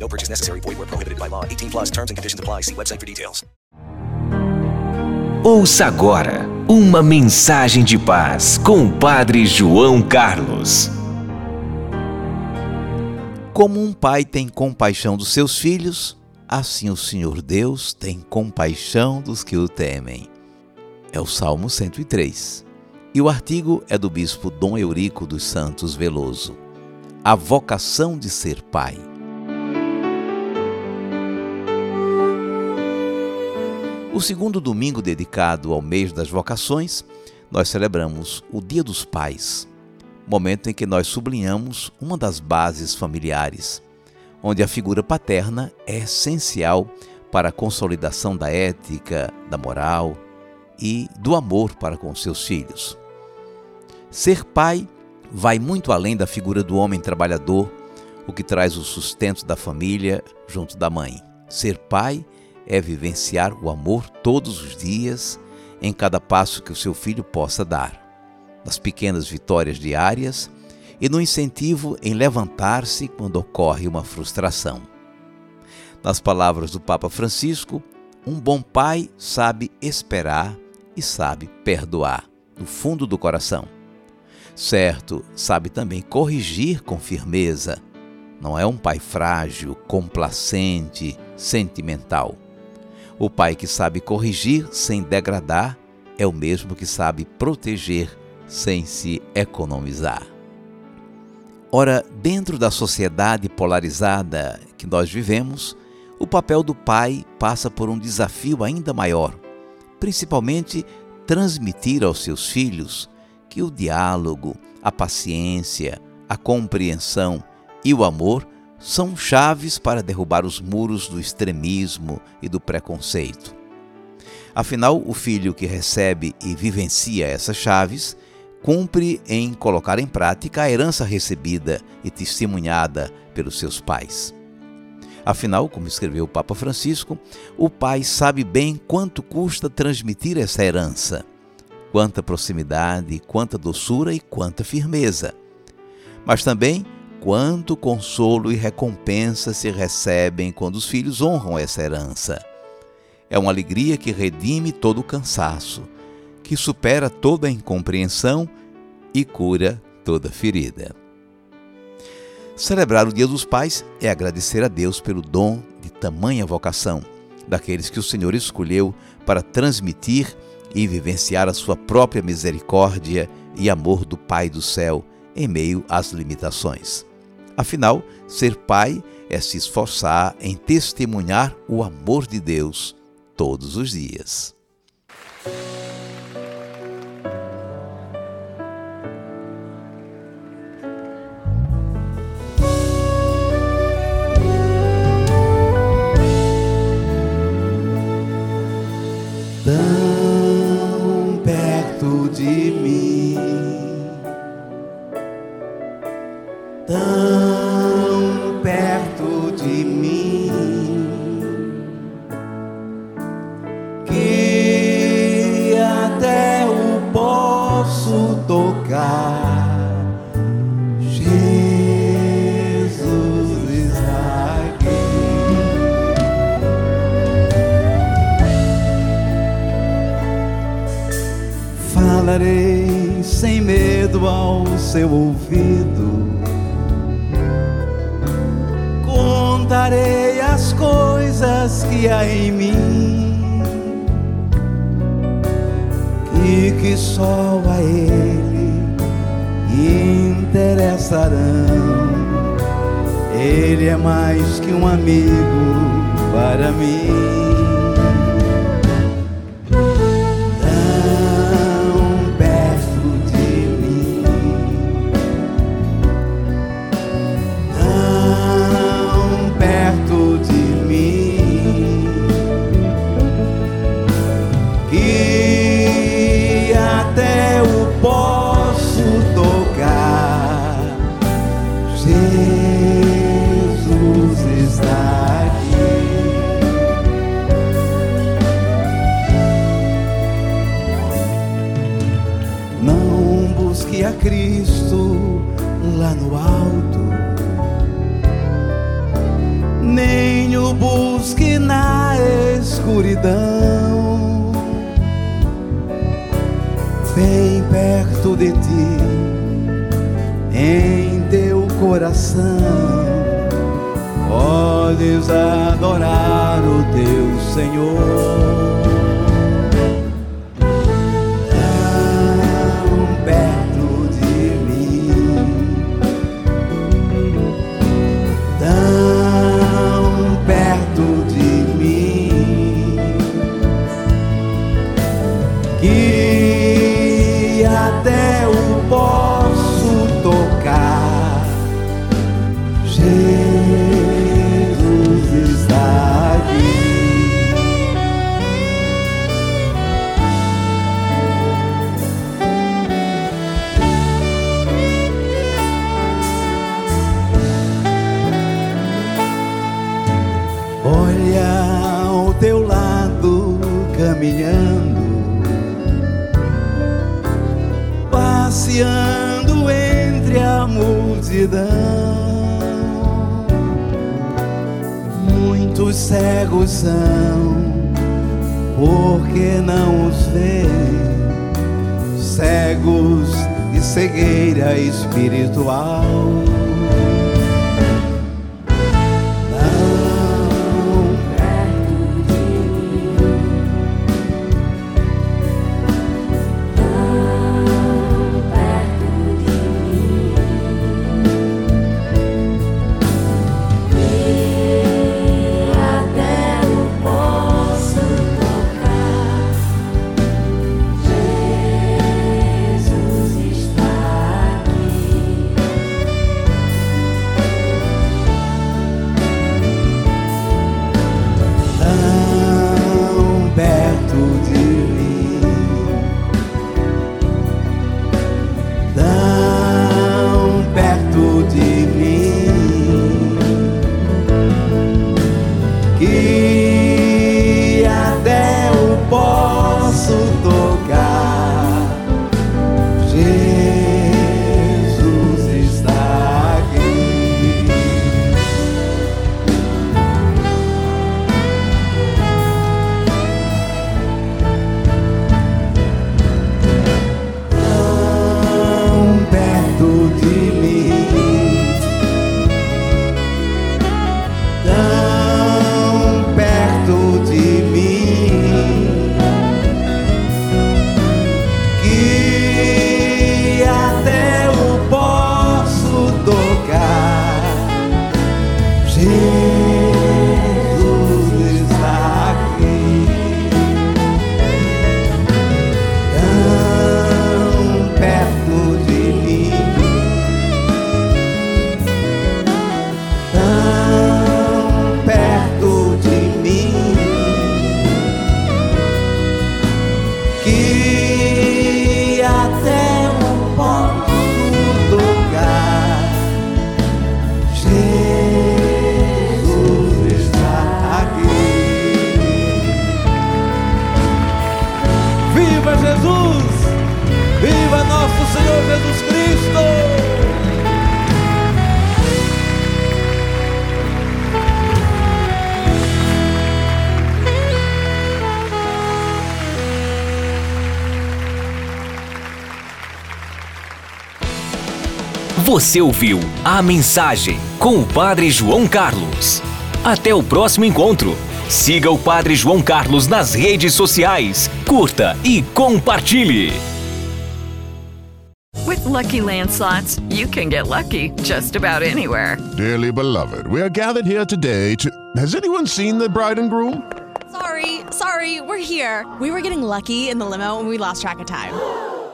No purchase necessary. Void where prohibited by law. 18 plus terms and conditions apply. See website for details. Ouça agora uma mensagem de paz com o Padre João Carlos. Como um pai tem compaixão dos seus filhos, assim o Senhor Deus tem compaixão dos que o temem. É o Salmo 103. E o artigo é do bispo Dom Eurico dos Santos Veloso. A vocação de ser pai. O segundo domingo dedicado ao mês das vocações, nós celebramos o Dia dos Pais, momento em que nós sublinhamos uma das bases familiares, onde a figura paterna é essencial para a consolidação da ética, da moral e do amor para com seus filhos. Ser pai vai muito além da figura do homem trabalhador, o que traz o sustento da família junto da mãe. Ser pai é vivenciar o amor todos os dias, em cada passo que o seu filho possa dar, nas pequenas vitórias diárias e no incentivo em levantar-se quando ocorre uma frustração. Nas palavras do Papa Francisco, um bom pai sabe esperar e sabe perdoar, do fundo do coração. Certo, sabe também corrigir com firmeza. Não é um pai frágil, complacente, sentimental. O pai que sabe corrigir sem degradar é o mesmo que sabe proteger sem se economizar. Ora, dentro da sociedade polarizada que nós vivemos, o papel do pai passa por um desafio ainda maior, principalmente transmitir aos seus filhos que o diálogo, a paciência, a compreensão e o amor são chaves para derrubar os muros do extremismo e do preconceito. Afinal, o filho que recebe e vivencia essas chaves cumpre em colocar em prática a herança recebida e testemunhada pelos seus pais. Afinal, como escreveu o Papa Francisco, o pai sabe bem quanto custa transmitir essa herança, quanta proximidade, quanta doçura e quanta firmeza. Mas também quanto consolo e recompensa se recebem quando os filhos honram essa herança. É uma alegria que redime todo o cansaço, que supera toda a incompreensão e cura toda ferida. Celebrar o Dia dos Pais é agradecer a Deus pelo dom de tamanha vocação, daqueles que o Senhor escolheu para transmitir e vivenciar a sua própria misericórdia e amor do Pai do céu em meio às limitações. Afinal, ser pai é se esforçar em testemunhar o amor de Deus todos os dias. Tão perto de mim, Falarei sem medo ao seu ouvido. Contarei as coisas que há em mim e que só a ele interessarão. Ele é mais que um amigo para mim. Escuridão. Bem perto de ti, em teu coração, podes adorar o teu Senhor. Que até o posso tocar. Jesus está aqui. Olha ao teu lado caminhando, passeando entre a multidão. Muitos cegos são, porque não os veem, cegos de cegueira espiritual. Você ouviu a mensagem com o Padre João Carlos. Até o próximo encontro. Siga o Padre João Carlos nas redes sociais, curta e compartilhe. With Lucky Land slots, you can get lucky just about anywhere. Dearly beloved, we are gathered here today to. Has anyone seen the bride and groom? Sorry, sorry, we're here. We were getting lucky in the limo and we lost track of time.